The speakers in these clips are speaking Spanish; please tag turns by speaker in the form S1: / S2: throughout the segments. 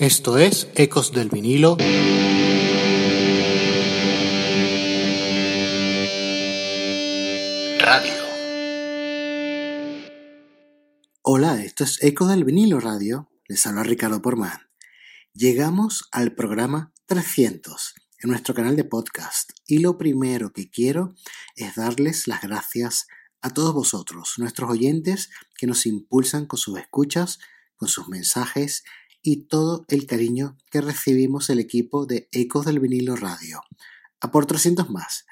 S1: Esto es Ecos del vinilo. Radio.
S2: Hola, esto es Ecos del vinilo radio. Les habla Ricardo Porman. Llegamos al programa 300 en nuestro canal de podcast y lo primero que quiero es darles las gracias a todos vosotros, nuestros oyentes que nos impulsan con sus escuchas, con sus mensajes y todo el cariño que recibimos el equipo de Ecos del Vinilo Radio. A por 300 más.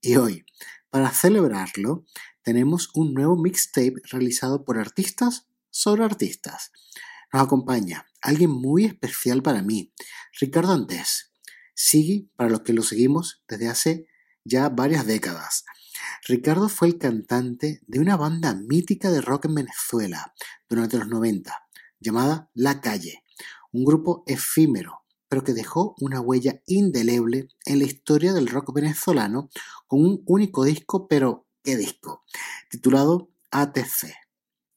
S2: Y hoy, para celebrarlo, tenemos un nuevo mixtape realizado por artistas sobre artistas. Nos acompaña alguien muy especial para mí, Ricardo Antés. Sigue para los que lo seguimos desde hace ya varias décadas. Ricardo fue el cantante de una banda mítica de rock en Venezuela durante los 90, llamada La Calle un grupo efímero, pero que dejó una huella indeleble en la historia del rock venezolano con un único disco, pero ¿qué disco? Titulado ATC.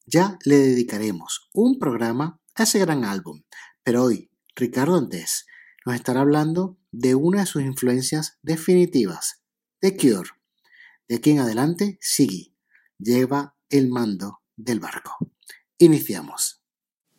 S2: Ya le dedicaremos un programa a ese gran álbum, pero hoy Ricardo Antes nos estará hablando de una de sus influencias definitivas, The Cure. De aquí en adelante, Siggy lleva el mando del barco. Iniciamos.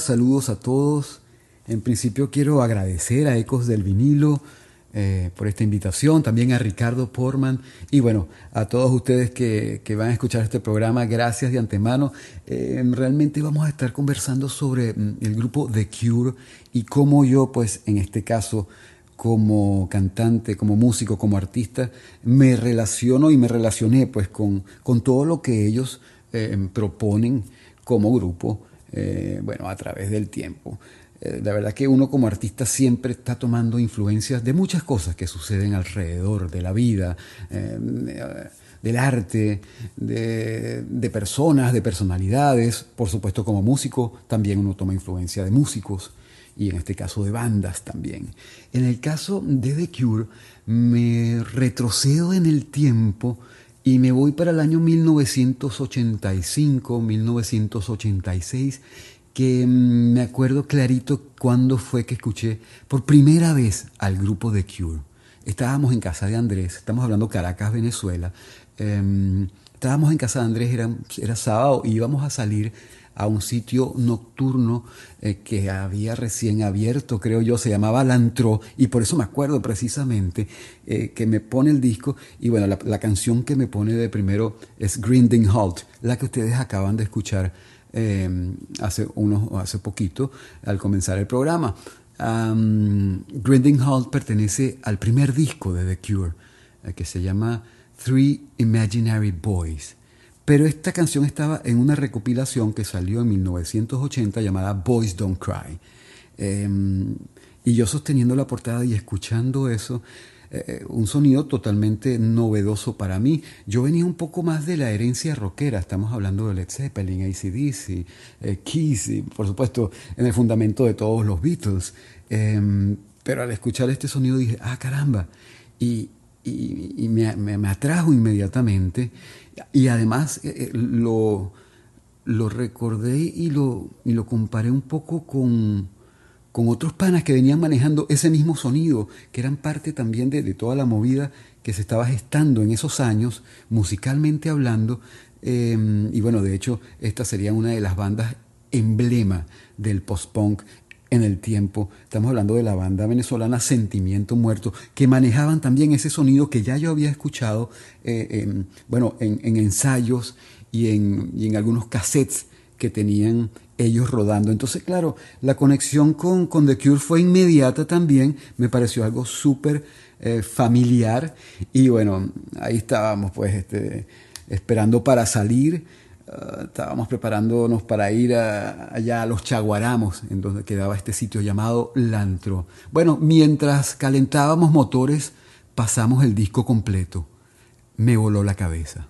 S3: Saludos a todos. En principio quiero agradecer a Ecos del Vinilo eh, por esta invitación, también a Ricardo Porman y bueno, a todos ustedes que, van a escuchar este programa, gracias de antemano. Eh, realmente vamos a estar conversando sobre mm, el grupo The Cure y cómo yo, pues en este caso, como cantante, como músico, como artista, me relaciono y me relacioné pues con, con todo lo que ellos eh, proponen como grupo eh, bueno, a través del tiempo. Eh, la verdad que uno como artista siempre está tomando influencias de muchas cosas que suceden alrededor de la vida, eh, del arte, de, de, personas, de personalidades. Por supuesto, como músico, también uno toma influencia de músicos y en este caso de bandas también. En el caso de The Cure, me retrocedo en el tiempo y me voy para el año 1985, 1986, que mm, me acuerdo clarito cuando fue que escuché por primera vez al grupo The Cure. Estábamos en casa de Andrés, estamos hablando Caracas, Venezuela. Em, estábamos en casa de Andrés, era, era sábado, íbamos a salir a un sitio nocturno eh, que había recién abierto, creo yo, se llamaba Lantro, y por eso me acuerdo precisamente eh, que me pone el disco, y bueno, la, canción que me pone de primero es Grinding Halt, la que ustedes acaban de escuchar eh, hace, unos, hace poquito al comenzar el programa. Grinding Halt pertenece al primer disco de The Cure, que se llama Three Imaginary Boys. Pero esta canción estaba en una recopilación que salió en 1980 llamada Boys Don't Cry. Em, y yo sosteniendo la portada y escuchando eso, eh, un sonido totalmente novedoso para mí. Yo venía un poco más de la herencia rockera, estamos hablando de Led Zeppelin, ACDC, eh, Kiss, y por supuesto en el fundamento de todos los Beatles. Em, pero al escuchar este sonido dije, ah, caramba, y, me, atrajo inmediatamente y además eh, eh, lo, lo recordé y lo, y lo comparé un poco con, con otros panas que venían manejando ese mismo sonido, que eran parte también de, toda la movida que se estaba gestando en esos años, musicalmente hablando. Em, y bueno, de hecho, esta sería una de las bandas emblema del post-punk en el tiempo. Estamos hablando de la banda venezolana Sentimiento Muerto, que manejaban también ese sonido que ya yo había escuchado, eh, bueno, en, ensayos y en, y en, algunos cassettes que tenían ellos rodando. Entonces, claro, la conexión con, con The Cure fue inmediata también, me pareció algo súper eh, familiar y bueno, ahí estábamos pues este, esperando para salir. Ah, estábamos preparándonos para ir allá a los Chaguaramos, en donde quedaba este sitio llamado Lantro. Bueno, mientras calentábamos motores, pasamos el disco completo. Me voló la cabeza.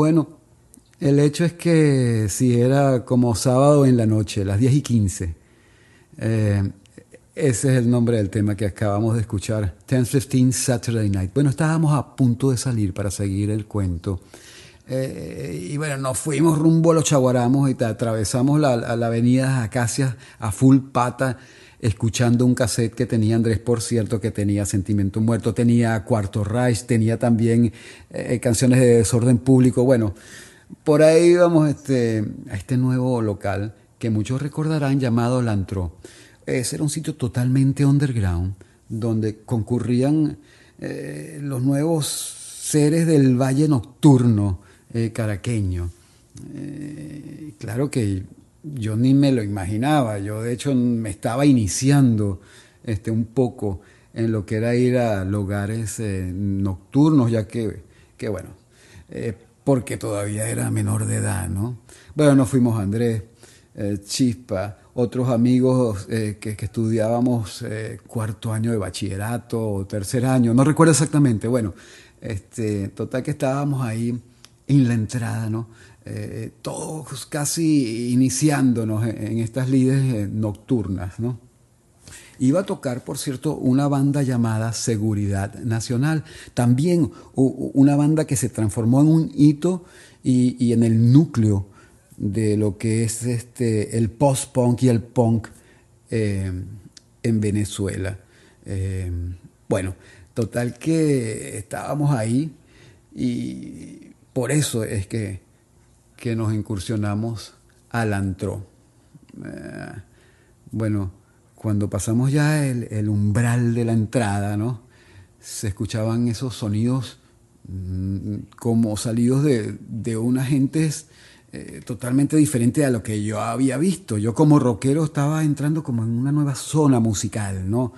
S3: Bueno, el hecho es que si era como sábado en la noche, las 10 y 15. Eh, ese es el nombre del tema que acabamos de escuchar, 10-15 Saturday Night. Bueno, estábamos a punto de salir para seguir el cuento. Eh, y bueno, nos fuimos rumbo a los Chaguaramos y atravesamos la, la avenida Acacias a full pata, escuchando un cassette que tenía Andrés, por cierto, que tenía Sentimiento Muerto, tenía Cuarto Reich, tenía también eh, canciones de desorden público. Bueno, por ahí íbamos este, a este nuevo local que muchos recordarán llamado Lantro. Ese era un sitio totalmente underground, donde concurrían eh, los nuevos seres del valle nocturno eh, caraqueño. Claro que yo ni me lo imaginaba, yo de hecho me estaba iniciando este, un poco en lo que era ir a lugares nocturnos, ya que, que bueno, porque todavía era menor de edad, ¿no? Bueno, nos fuimos Andrés, Chispa, otros amigos eh, que, estudiábamos eh, cuarto año de bachillerato o tercer año, no recuerdo exactamente. Bueno, este, total que estábamos ahí en la entrada, ¿no? Eh, todos casi iniciándonos en, estas lides nocturnas, ¿no? Iba a tocar, por cierto, una banda llamada Seguridad Nacional, también una banda que se transformó en un hito y, en el núcleo de lo que es este, el post-punk y el punk eh, en Venezuela. Eh, bueno, total que estábamos ahí y por eso es que, que nos incursionamos al antro. Eh, bueno, cuando pasamos ya el, umbral de la entrada, ¿no? Se escuchaban esos sonidos mm, como salidos de, de unas gentes eh, totalmente diferente a lo que yo había visto. Yo como rockero estaba entrando como en una nueva zona musical, ¿no?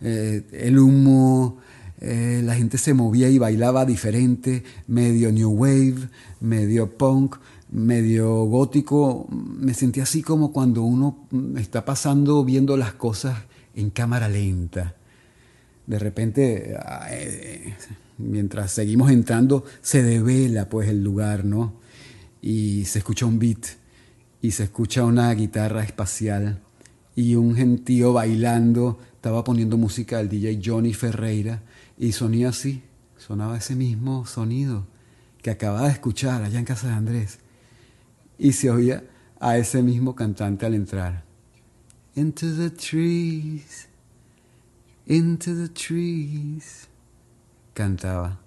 S3: Eh, el humo, eh, la gente se movía y bailaba diferente, medio new wave, medio punk, medio gótico. Me sentí así como cuando uno está pasando viendo las cosas en cámara lenta. De repente, mientras seguimos entrando, se devela pues el lugar, ¿no? y se escucha un beat y se escucha una guitarra espacial y un gentío bailando, estaba poniendo música del DJ Johnny Ferreira y sonía así, sonaba ese mismo sonido que acababa de escuchar allá en casa de Andrés y se oía a ese mismo cantante al entrar. Into the trees, into the trees, cantaba.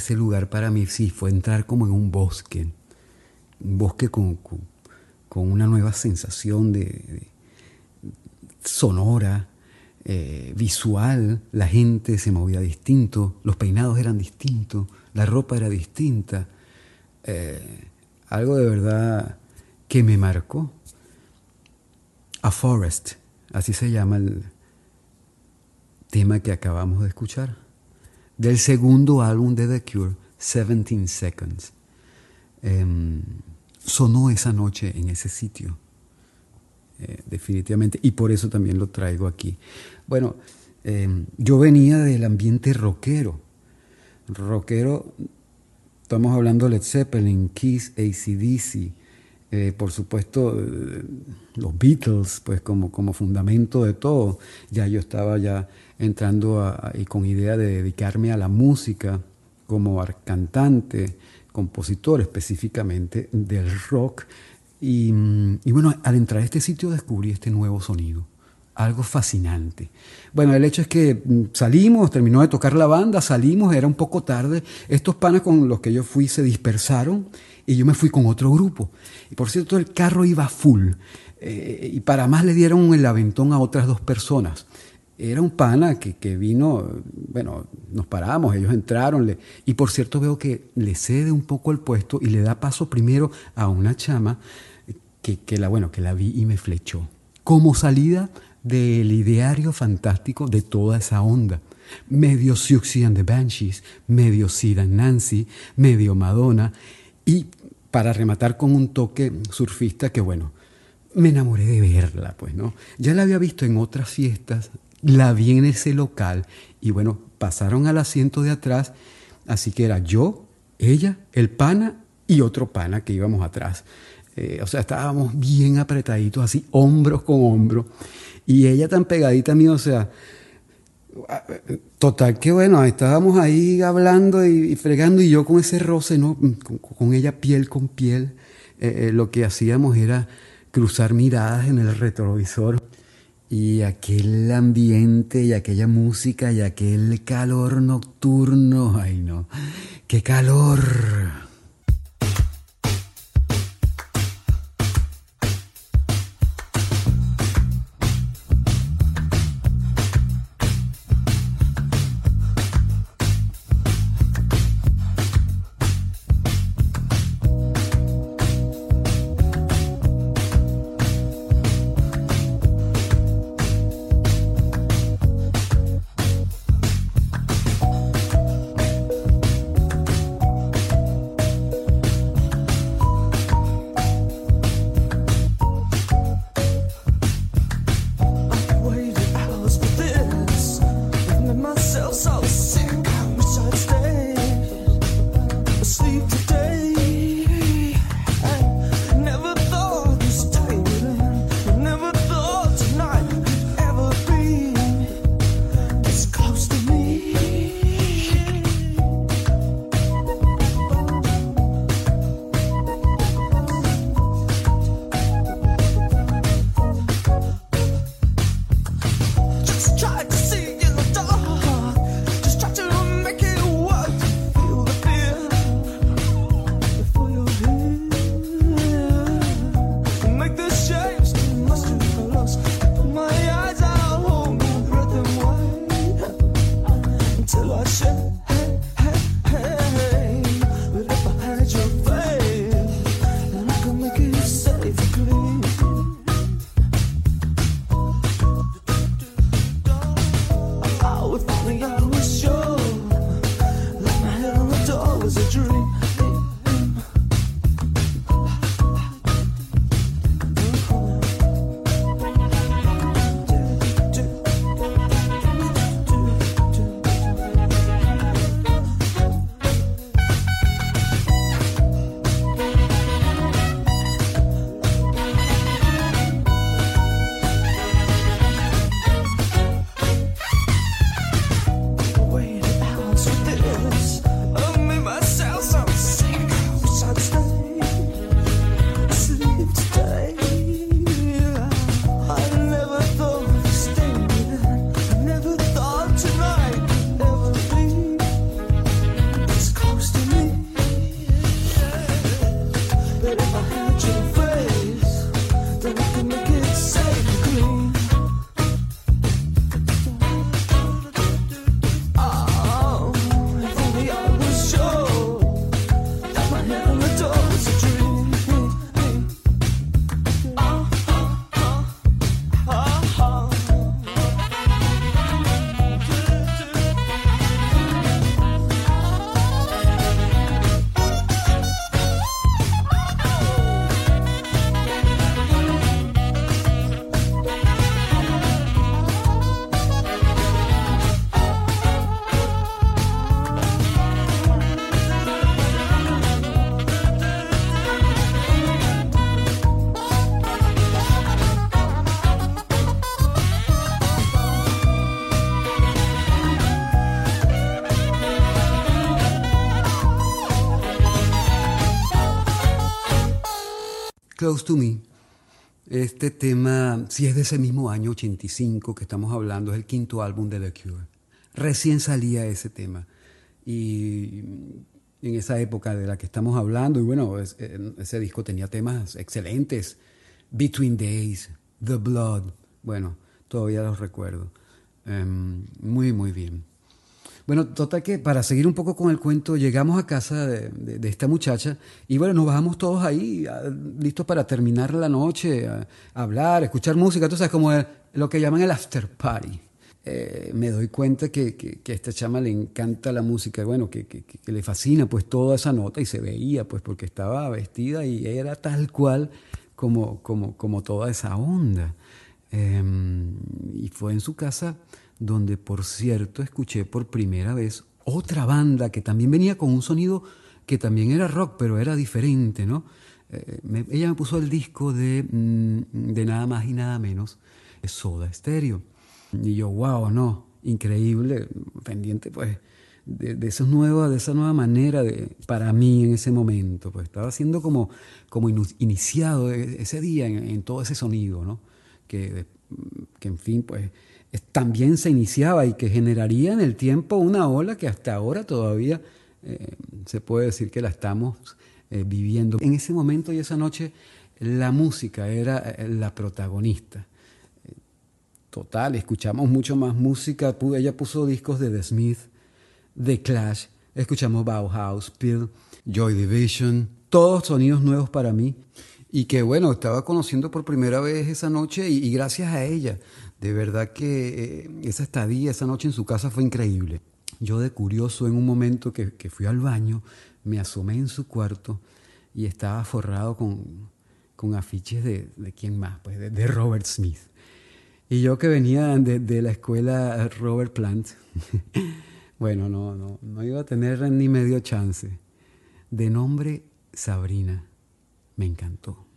S3: Ese lugar para mí sí fue entrar como en un bosque, un bosque con, con, una nueva sensación de, sonora, eh, visual, la gente se movía distinto, los peinados eran distintos, la ropa era distinta, eh, algo de verdad que me marcó. A Forest, así se llama el tema que acabamos de escuchar, del segundo álbum de The Cure, 17 Seconds. Em, sonó esa noche en ese sitio, eh, definitivamente, y por eso también lo traigo aquí. Bueno, em, yo venía del ambiente rockero, rockero, estamos hablando de Led Zeppelin, Kiss, ACDC, eh, por supuesto, eh, los Beatles, pues como, como fundamento de todo. Ya yo estaba ya entrando y con idea de dedicarme a la música como cantante, compositor específicamente del rock. Y, mm, y bueno, al entrar a este sitio descubrí este nuevo sonido algo fascinante. Bueno, el hecho es que mm, salimos, terminó de tocar la banda, salimos, era un poco tarde. Estos panas con los que yo fui se dispersaron y yo me fui con otro grupo. Y por cierto, el carro iba full. Eh, y para más le dieron el aventón a otras dos personas. Era un pana que, que vino, bueno, nos paramos, ellos entraron, y por cierto veo que le cede un poco el puesto y le da paso primero a una chama que, que la, bueno, que la vi y me flechó. Como salida del ideario fantástico de toda esa onda. Medio Siouxsie and the Banshees, medio Sid and Nancy, medio Madonna, y para rematar con un toque surfista que, bueno, me enamoré de verla, pues, ¿no? Ya la había visto en otras fiestas, la vi en ese local, y bueno, pasaron al asiento de atrás, así que era yo, ella, el pana y otro pana que íbamos atrás. Eh, o sea, estábamos bien apretaditos, así, hombros con hombro. Y ella tan pegadita a o sea, total que bueno, estábamos ahí hablando y, fregando y yo con ese roce, ¿no? Con, ella piel con piel, eh, eh, lo que hacíamos era cruzar miradas en el retrovisor y aquel ambiente y aquella música y aquel calor nocturno, ay no, qué calor. so. Close to Me. Este tema, si es de ese mismo año 85 que estamos hablando, es el quinto álbum de The Cure. Recién salía ese tema. Y en esa época de la que estamos hablando, y bueno, ese disco tenía temas excelentes. Between Days, The Blood, bueno, todavía los recuerdo. Em, muy, muy bien. Bueno, total que para seguir un poco con el cuento, llegamos a casa de, esta muchacha y bueno, nos bajamos todos ahí, listos para terminar la noche, a, hablar, escuchar música, tú sabes, como lo que llaman el after party. Eh, me doy cuenta que, que, a esta chama le encanta la música, bueno, que, que, le fascina pues toda esa nota y se veía pues porque estaba vestida y era tal cual como, como, como toda esa onda. Em, y fue en su casa donde por cierto escuché por primera vez otra banda que también venía con un sonido que también era rock, pero era diferente, ¿no? Eh, ella me puso el disco de, mm, de nada más y nada menos, Soda Stereo. Y yo, wow, no, increíble, pendiente pues de, de, esos de esa nueva manera de, para mí en ese momento, pues estaba siendo como, como iniciado e, ese día en, todo ese sonido, ¿no? Que, que en fin, pues también se iniciaba y que generaría en el tiempo una ola que hasta ahora todavía eh, se puede decir que la estamos eh, viviendo. En ese momento y esa noche la música era eh, la protagonista. Total, escuchamos mucho más música. Ella puso discos de The Smith, The Clash, escuchamos Bauhaus, Peel, Joy Division, todos sonidos nuevos para mí. Y que bueno, estaba conociendo por primera vez esa noche y gracias a ella de verdad que eh, esa estadía, esa noche en su casa fue increíble. Yo de curioso, en un momento que, fui al baño, me asomé en su cuarto y estaba forrado con, con afiches de, de, quién más, pues de, Robert Smith. Y yo que venía de, la escuela Robert Plant, bueno, no, no, no iba a tener ni medio chance. De nombre Sabrina, me encantó.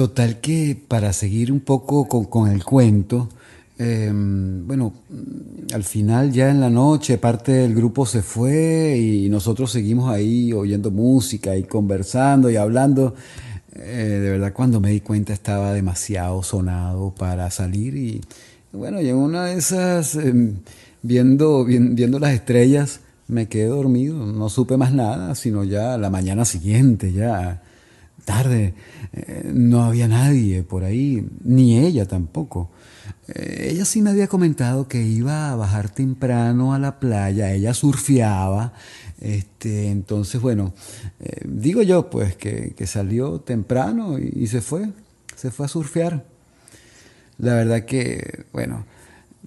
S3: Total que para seguir un poco con, el cuento, em, bueno, al final ya en la noche parte del grupo se fue y nosotros seguimos ahí oyendo música y conversando y hablando. Eh, de verdad cuando me di cuenta estaba demasiado sonado para salir y bueno, y en una de esas, em, viendo, viendo las estrellas, me quedé dormido, no supe más nada, sino ya la mañana siguiente, ya tarde, eh, no había nadie por ahí, ni ella tampoco. Eh, ella sí me había comentado que iba a bajar temprano a la playa, ella surfeaba, este, entonces bueno, eh, digo yo pues que, salió temprano y, se fue, se fue a surfear. La verdad que, bueno,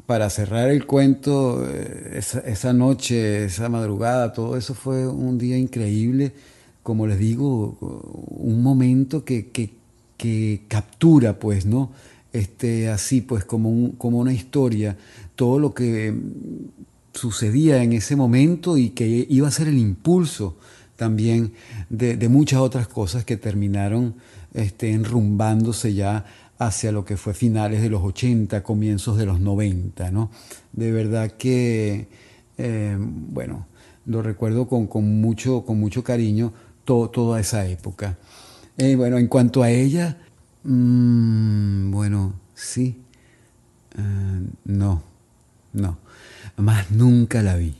S3: para cerrar el cuento, esa, noche, esa madrugada, todo eso fue un día increíble, como les digo, un momento que, que captura, pues, ¿no? este, así pues como, como una historia, todo lo que sucedía en ese momento y que iba a ser el impulso también de, muchas otras cosas que terminaron este, enrumbándose ya hacia lo que fue finales de los 80, comienzos de los 90. ¿no? De verdad que, eh, bueno, lo recuerdo con, mucho, con mucho cariño toda esa época. Eh, bueno, en cuanto a ella, Mm, bueno, sí. Ah, no, no. Más nunca la vi.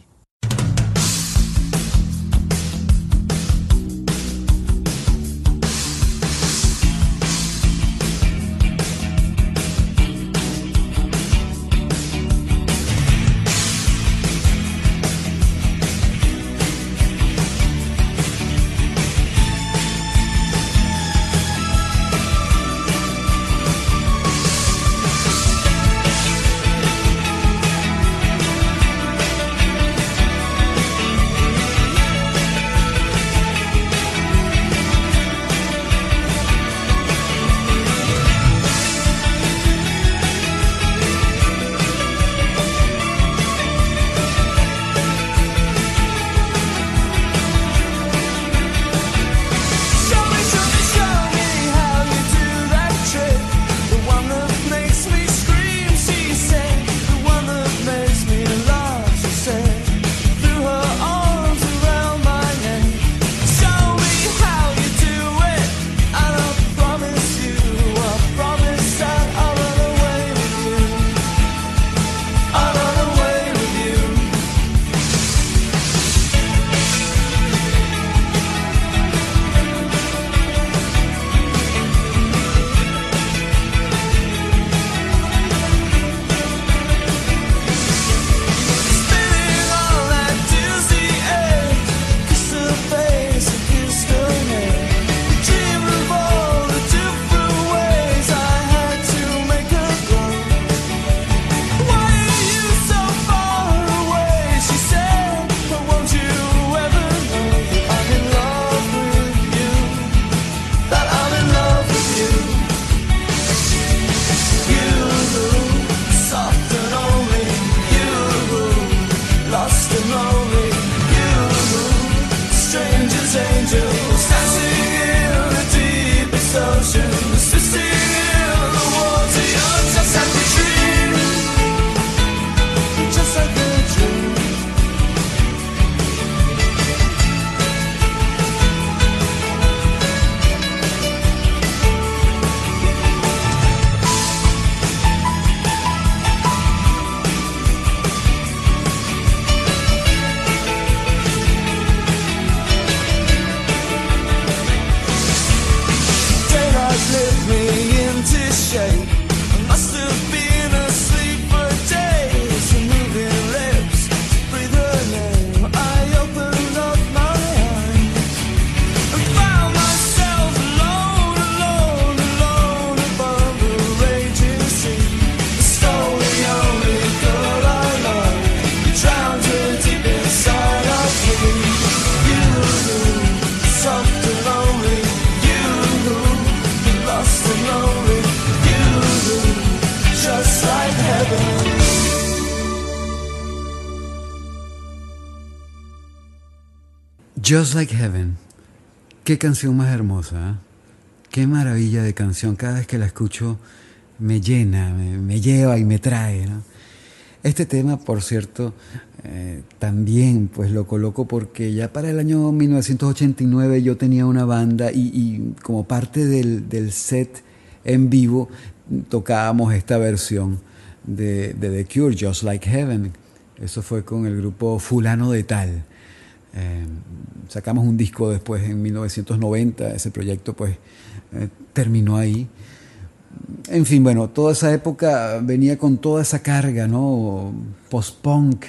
S3: Just Like Heaven. Qué canción más hermosa. ¿eh? qué maravilla de canción. Cada vez que la escucho me llena, me, lleva y me trae. Este tema, por cierto, eh, también pues lo coloco porque ya para el año 1989 yo tenía una banda y, como parte del, del, set en vivo tocábamos esta versión de, The Cure, Just Like Heaven. Eso fue con el grupo Fulano de Tal. Eh, sacamos un disco después en 1990, ese proyecto pues eh, terminó ahí. En fin, bueno, toda esa época venía con toda esa carga, ¿no? Post-punk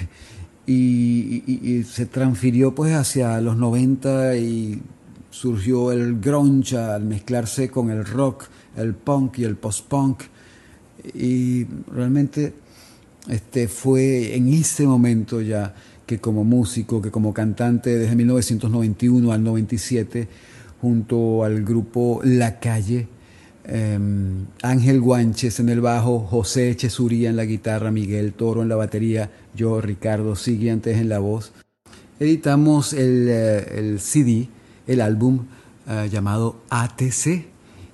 S3: y, se transfirió pues hacia los 90 y surgió el grunge al mezclarse con el rock, el punk y el post-punk y realmente este, fue en ese momento ya que como músico, que como cantante desde 1991 al 97, junto al grupo La Calle, em, Ángel Guanches en el bajo, José Echesuría en la guitarra, Miguel Toro en la batería, yo, Ricardo Siguientes en la voz, editamos el, eh, CD, el álbum eh, llamado ATC.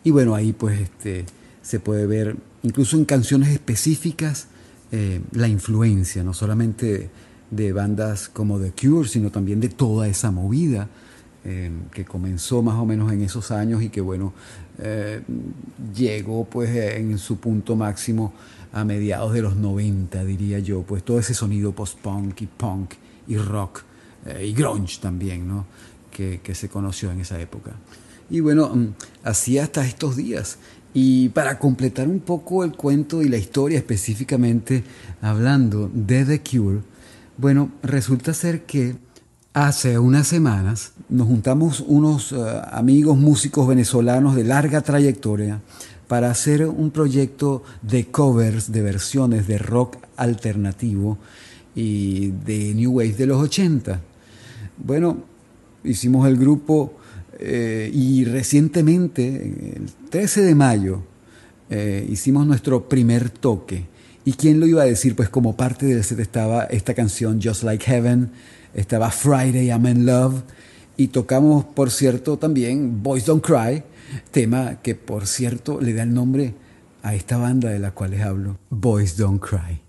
S3: Y bueno, ahí pues este, se puede ver incluso en canciones específicas, eh, la influencia, no solamente de bandas como The Cure, sino también de toda esa movida eh, que comenzó más o menos en esos años y que bueno, eh, llegó pues en su punto máximo a mediados de los 90, diría yo, pues todo ese sonido post-punk y punk y rock y grunge también, ¿no? Que, que se conoció en esa época. Y bueno, mm, así hasta estos días. Y para completar un poco el cuento y la historia específicamente hablando de The Cure, bueno, resulta ser que hace unas semanas nos juntamos unos eh, amigos músicos venezolanos de larga trayectoria para hacer un proyecto de covers, de versiones de rock alternativo y de New Wave de los 80. Bueno, hicimos el grupo eh, y recientemente, el 13 de mayo, eh, hicimos nuestro primer toque. ¿Y quién lo iba a decir? Pues como parte del set estaba esta canción Just Like Heaven, estaba Friday I'm in Love y tocamos, por cierto, también Boys Don't Cry, tema que, por cierto, le da el nombre a esta banda de la cual les hablo, Boys Don't Cry.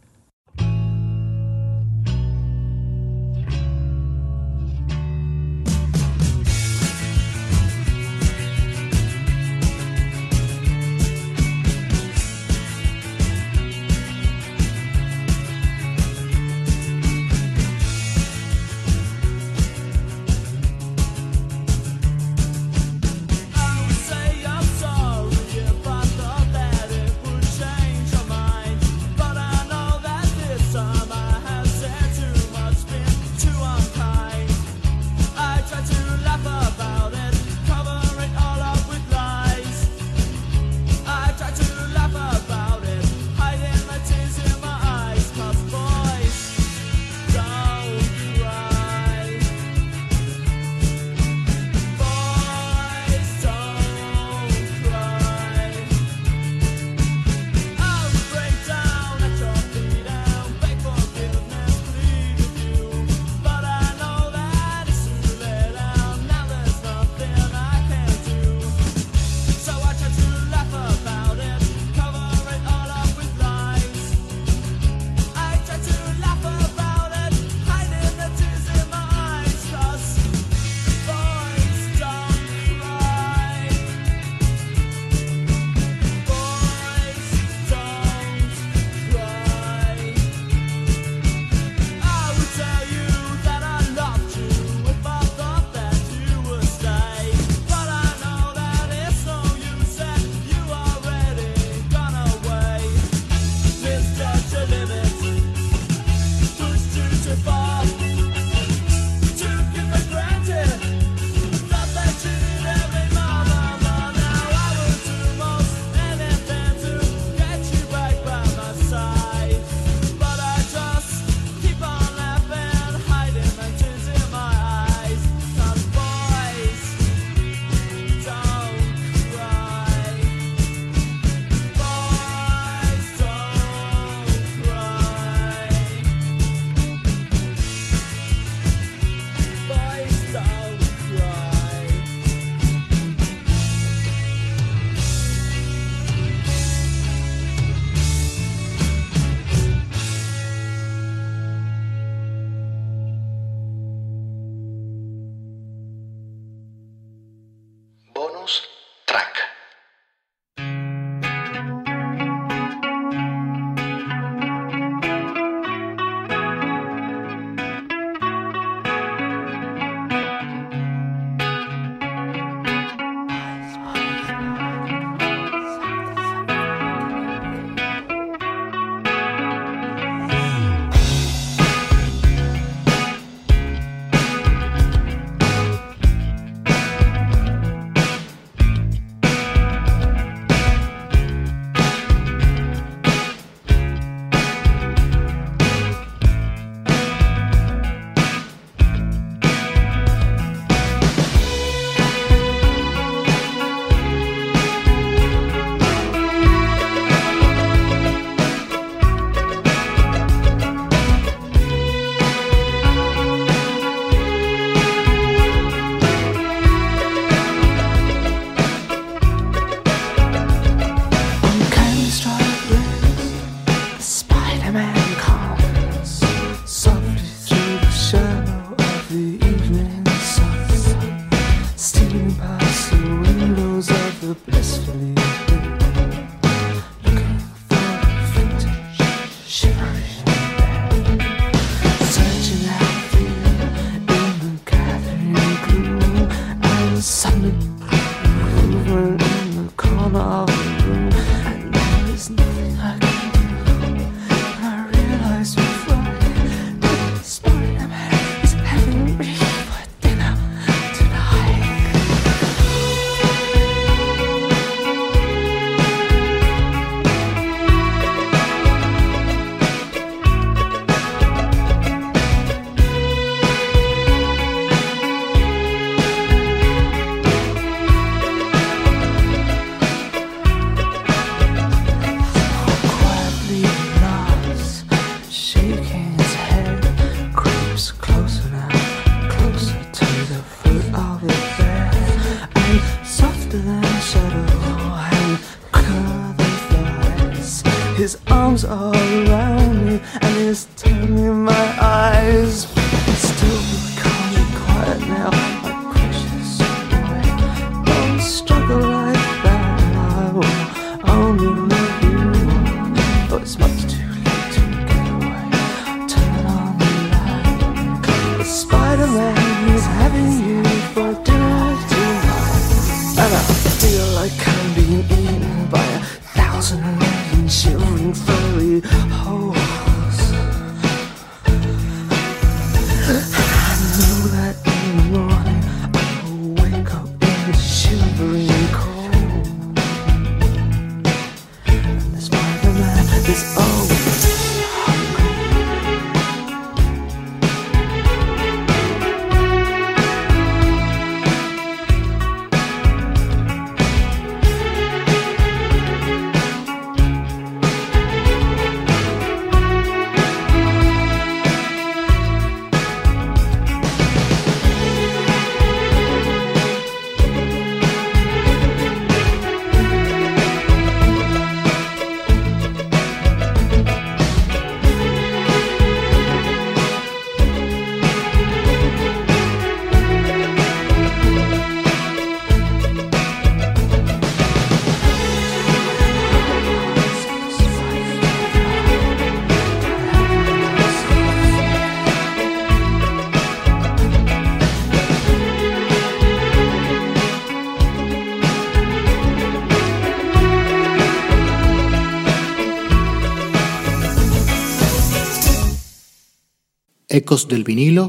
S4: Ecos del vinilo